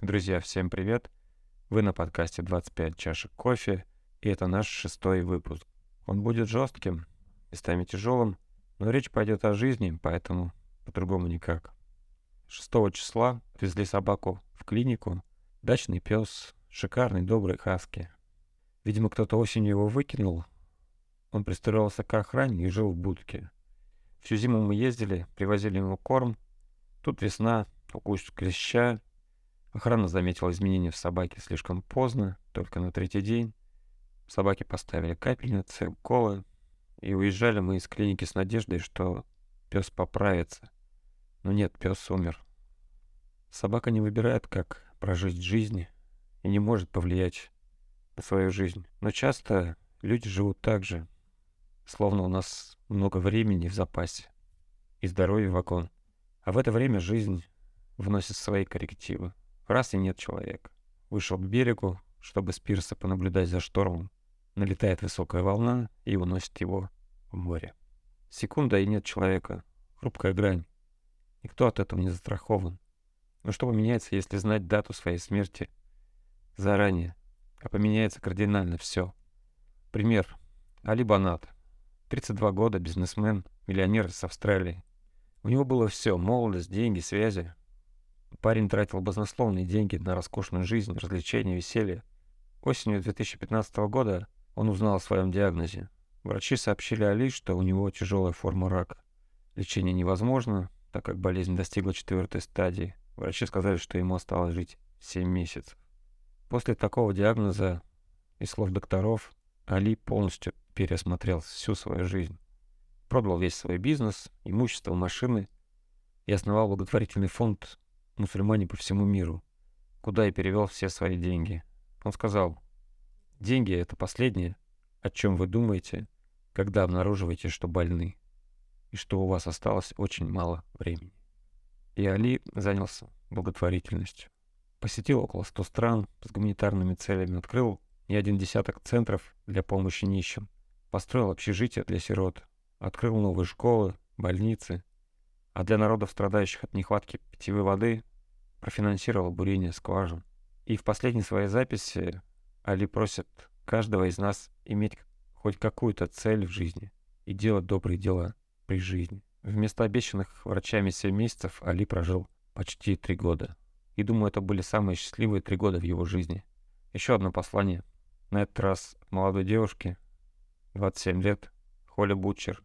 Друзья, всем привет! Вы на подкасте 25 чашек кофе, и это наш шестой выпуск. Он будет жестким, местами тяжелым, но речь пойдет о жизни, поэтому по-другому никак. 6 числа отвезли собаку в клинику. Дачный пес, шикарный, добрый хаски. Видимо, кто-то осенью его выкинул. Он пристроился к охране и жил в будке. Всю зиму мы ездили, привозили ему корм. Тут весна, укус клеща, Охрана заметила изменения в собаке слишком поздно, только на третий день. Собаке поставили капельницы, уколы, и уезжали мы из клиники с надеждой, что пес поправится. Но нет, пес умер. Собака не выбирает, как прожить жизнь, и не может повлиять на свою жизнь. Но часто люди живут так же, словно у нас много времени в запасе и здоровья в окон. А в это время жизнь вносит свои коррективы. Раз и нет человека. Вышел к берегу, чтобы с пирса понаблюдать за штормом. Налетает высокая волна и уносит его в море. Секунда и нет человека. Хрупкая грань. Никто от этого не застрахован. Но что поменяется, если знать дату своей смерти заранее? А поменяется кардинально все. Пример. Али Банат. 32 года, бизнесмен, миллионер из Австралии. У него было все. Молодость, деньги, связи. Парень тратил баснословные деньги на роскошную жизнь, развлечения, веселье. Осенью 2015 года он узнал о своем диагнозе. Врачи сообщили Али, что у него тяжелая форма рака. Лечение невозможно, так как болезнь достигла четвертой стадии. Врачи сказали, что ему осталось жить 7 месяцев. После такого диагноза и слов докторов Али полностью переосмотрел всю свою жизнь. Продал весь свой бизнес, имущество, машины и основал благотворительный фонд мусульмане по всему миру, куда и перевел все свои деньги. Он сказал, деньги — это последнее, о чем вы думаете, когда обнаруживаете, что больны, и что у вас осталось очень мало времени. И Али занялся благотворительностью. Посетил около 100 стран с гуманитарными целями, открыл не один десяток центров для помощи нищим, построил общежития для сирот, открыл новые школы, больницы, а для народов, страдающих от нехватки питьевой воды, профинансировал бурение скважин. И в последней своей записи Али просит каждого из нас иметь хоть какую-то цель в жизни и делать добрые дела при жизни. Вместо обещанных врачами 7 месяцев Али прожил почти 3 года. И думаю, это были самые счастливые 3 года в его жизни. Еще одно послание. На этот раз молодой девушки, 27 лет, Холли Бутчер.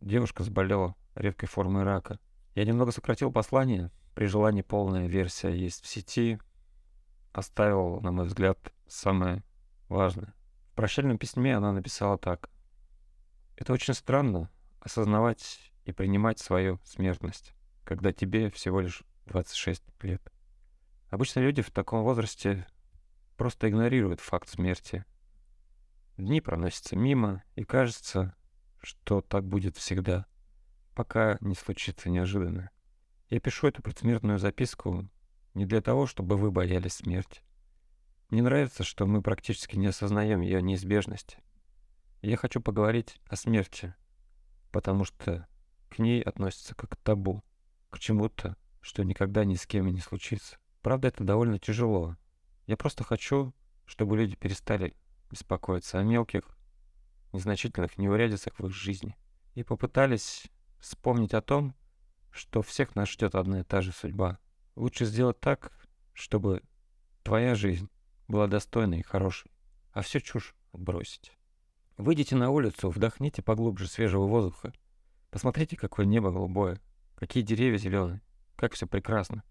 Девушка заболела редкой формой рака. Я немного сократил послание, при желании полная версия есть в сети. Оставил, на мой взгляд, самое важное. В прощальном письме она написала так. Это очень странно осознавать и принимать свою смертность, когда тебе всего лишь 26 лет. Обычно люди в таком возрасте просто игнорируют факт смерти. Дни проносятся мимо, и кажется, что так будет всегда, пока не случится неожиданное. Я пишу эту предсмертную записку не для того, чтобы вы боялись смерти. Мне нравится, что мы практически не осознаем ее неизбежности. Я хочу поговорить о смерти, потому что к ней относится как к табу, к чему-то, что никогда ни с кем и не случится. Правда, это довольно тяжело. Я просто хочу, чтобы люди перестали беспокоиться о мелких, незначительных неурядицах в их жизни и попытались вспомнить о том, что всех нас ждет одна и та же судьба. Лучше сделать так, чтобы твоя жизнь была достойной и хорошей, а все чушь отбросить. Выйдите на улицу, вдохните поглубже свежего воздуха. Посмотрите, какое небо голубое, какие деревья зеленые, как все прекрасно.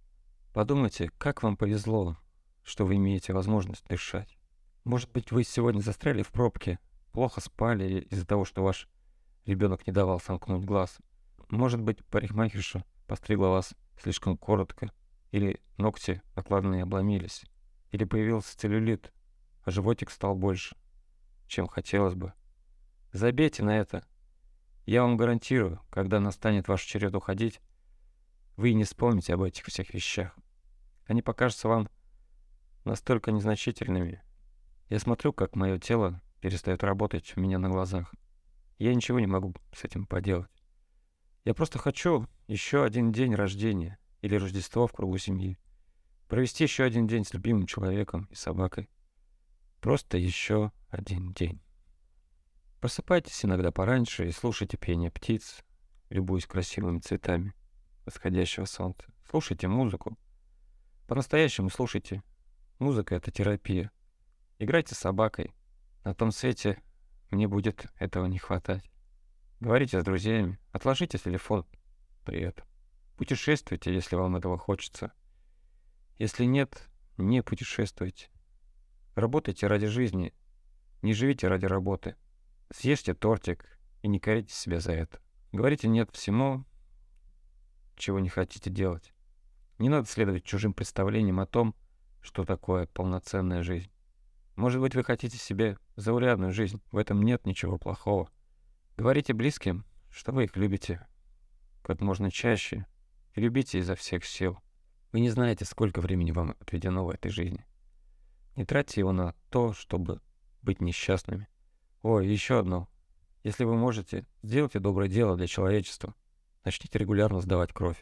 Подумайте, как вам повезло, что вы имеете возможность дышать. Может быть, вы сегодня застряли в пробке, плохо спали из-за того, что ваш ребенок не давал сомкнуть глаз – может быть, парикмахерша постригла вас слишком коротко, или ногти накладные обломились, или появился целлюлит, а животик стал больше, чем хотелось бы. Забейте на это. Я вам гарантирую, когда настанет ваш черед уходить, вы не вспомните об этих всех вещах. Они покажутся вам настолько незначительными. Я смотрю, как мое тело перестает работать у меня на глазах. Я ничего не могу с этим поделать. Я просто хочу еще один день рождения или Рождество в кругу семьи. Провести еще один день с любимым человеком и собакой. Просто еще один день. Просыпайтесь иногда пораньше и слушайте пение птиц, любуясь красивыми цветами восходящего солнца. Слушайте музыку. По-настоящему слушайте. Музыка — это терапия. Играйте с собакой. На том свете мне будет этого не хватать. Говорите с друзьями. Отложите телефон при этом. Путешествуйте, если вам этого хочется. Если нет, не путешествуйте. Работайте ради жизни. Не живите ради работы. Съешьте тортик и не корите себя за это. Говорите «нет» всему, чего не хотите делать. Не надо следовать чужим представлениям о том, что такое полноценная жизнь. Может быть, вы хотите себе заурядную жизнь, в этом нет ничего плохого. Говорите близким, что вы их любите как можно чаще и любите изо всех сил. Вы не знаете, сколько времени вам отведено в этой жизни. Не тратьте его на то, чтобы быть несчастными. О, еще одно. Если вы можете, сделайте доброе дело для человечества. Начните регулярно сдавать кровь.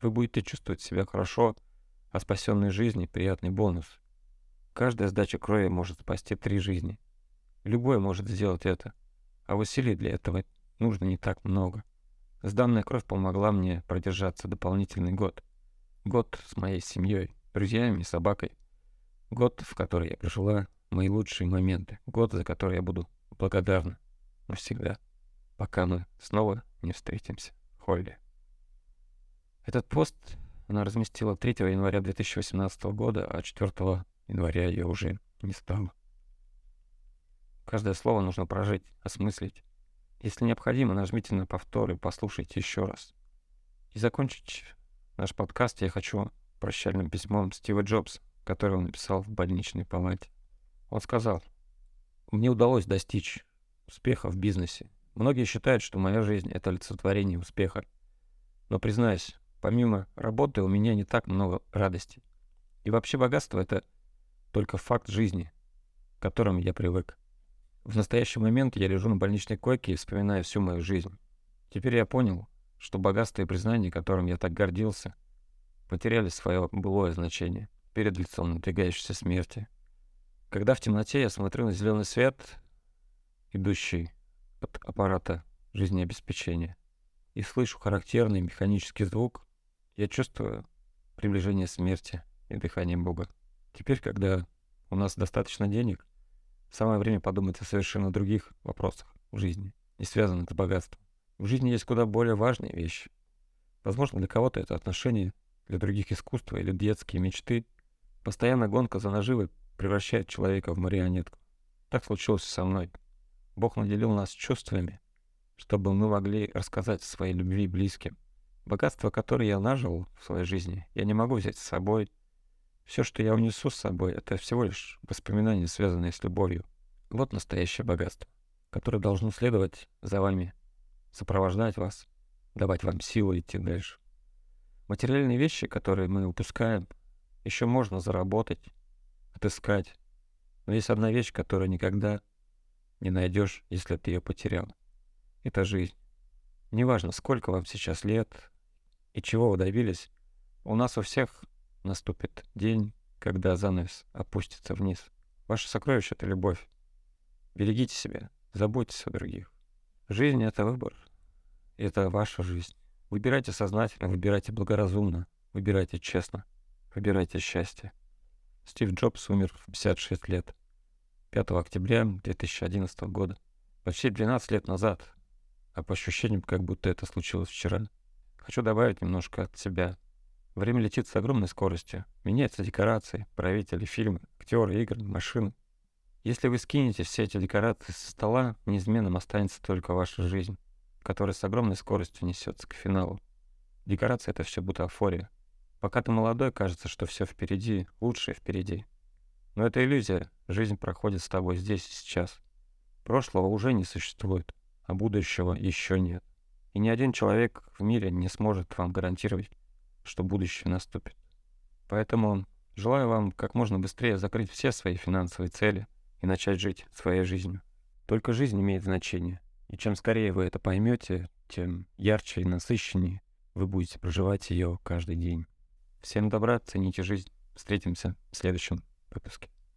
Вы будете чувствовать себя хорошо, а спасенной жизни — приятный бонус. Каждая сдача крови может спасти три жизни. Любой может сделать это, а усилий для этого нужно не так много. Сданная кровь помогла мне продержаться дополнительный год. Год с моей семьей, друзьями и собакой. Год, в который я прожила мои лучшие моменты. Год, за который я буду благодарна навсегда, пока мы снова не встретимся. Холли. Этот пост она разместила 3 января 2018 года, а 4 января ее уже не стало. Каждое слово нужно прожить, осмыслить. Если необходимо, нажмите на повтор и послушайте еще раз. И закончить наш подкаст я хочу прощальным письмом Стива Джобса, которое он написал в больничной палате. Он сказал, «Мне удалось достичь успеха в бизнесе. Многие считают, что моя жизнь — это олицетворение успеха. Но, признаюсь, помимо работы у меня не так много радости. И вообще богатство — это только факт жизни, к которому я привык. В настоящий момент я лежу на больничной койке и вспоминаю всю мою жизнь. Теперь я понял, что богатство и признание, которым я так гордился, потеряли свое былое значение перед лицом надвигающейся смерти. Когда в темноте я смотрю на зеленый свет, идущий от аппарата жизнеобеспечения, и слышу характерный механический звук, я чувствую приближение смерти и дыхание Бога. Теперь, когда у нас достаточно денег, самое время подумать о совершенно других вопросах в жизни, не связанных с богатством. В жизни есть куда более важные вещи. Возможно, для кого-то это отношения, для других искусство или детские мечты. Постоянная гонка за наживой превращает человека в марионетку. Так случилось со мной. Бог наделил нас чувствами, чтобы мы могли рассказать о своей любви близким. Богатство, которое я нажил в своей жизни, я не могу взять с собой. Все, что я унесу с собой, это всего лишь воспоминания, связанные с любовью. Вот настоящее богатство, которое должно следовать за вами, сопровождать вас, давать вам силу идти дальше. Материальные вещи, которые мы упускаем, еще можно заработать, отыскать. Но есть одна вещь, которую никогда не найдешь, если ты ее потерял. Это жизнь. Неважно, сколько вам сейчас лет и чего вы добились, у нас у всех наступит день, когда занавес опустится вниз. Ваше сокровище — это любовь. Берегите себя, заботьтесь о других. Жизнь — это выбор. Это ваша жизнь. Выбирайте сознательно, выбирайте благоразумно, выбирайте честно, выбирайте счастье. Стив Джобс умер в 56 лет. 5 октября 2011 года. Почти 12 лет назад, а по ощущениям, как будто это случилось вчера. Хочу добавить немножко от себя. Время летит с огромной скоростью. Меняются декорации, правители, фильмы, актеры, игры, машины. Если вы скинете все эти декорации со стола, неизменным останется только ваша жизнь, которая с огромной скоростью несется к финалу. Декорация — это все бутафория. Пока ты молодой, кажется, что все впереди, лучшее впереди. Но это иллюзия. Жизнь проходит с тобой здесь и сейчас. Прошлого уже не существует, а будущего еще нет. И ни один человек в мире не сможет вам гарантировать, что будущее наступит. Поэтому желаю вам как можно быстрее закрыть все свои финансовые цели и начать жить своей жизнью. Только жизнь имеет значение. И чем скорее вы это поймете, тем ярче и насыщеннее вы будете проживать ее каждый день. Всем добра, цените жизнь. Встретимся в следующем выпуске.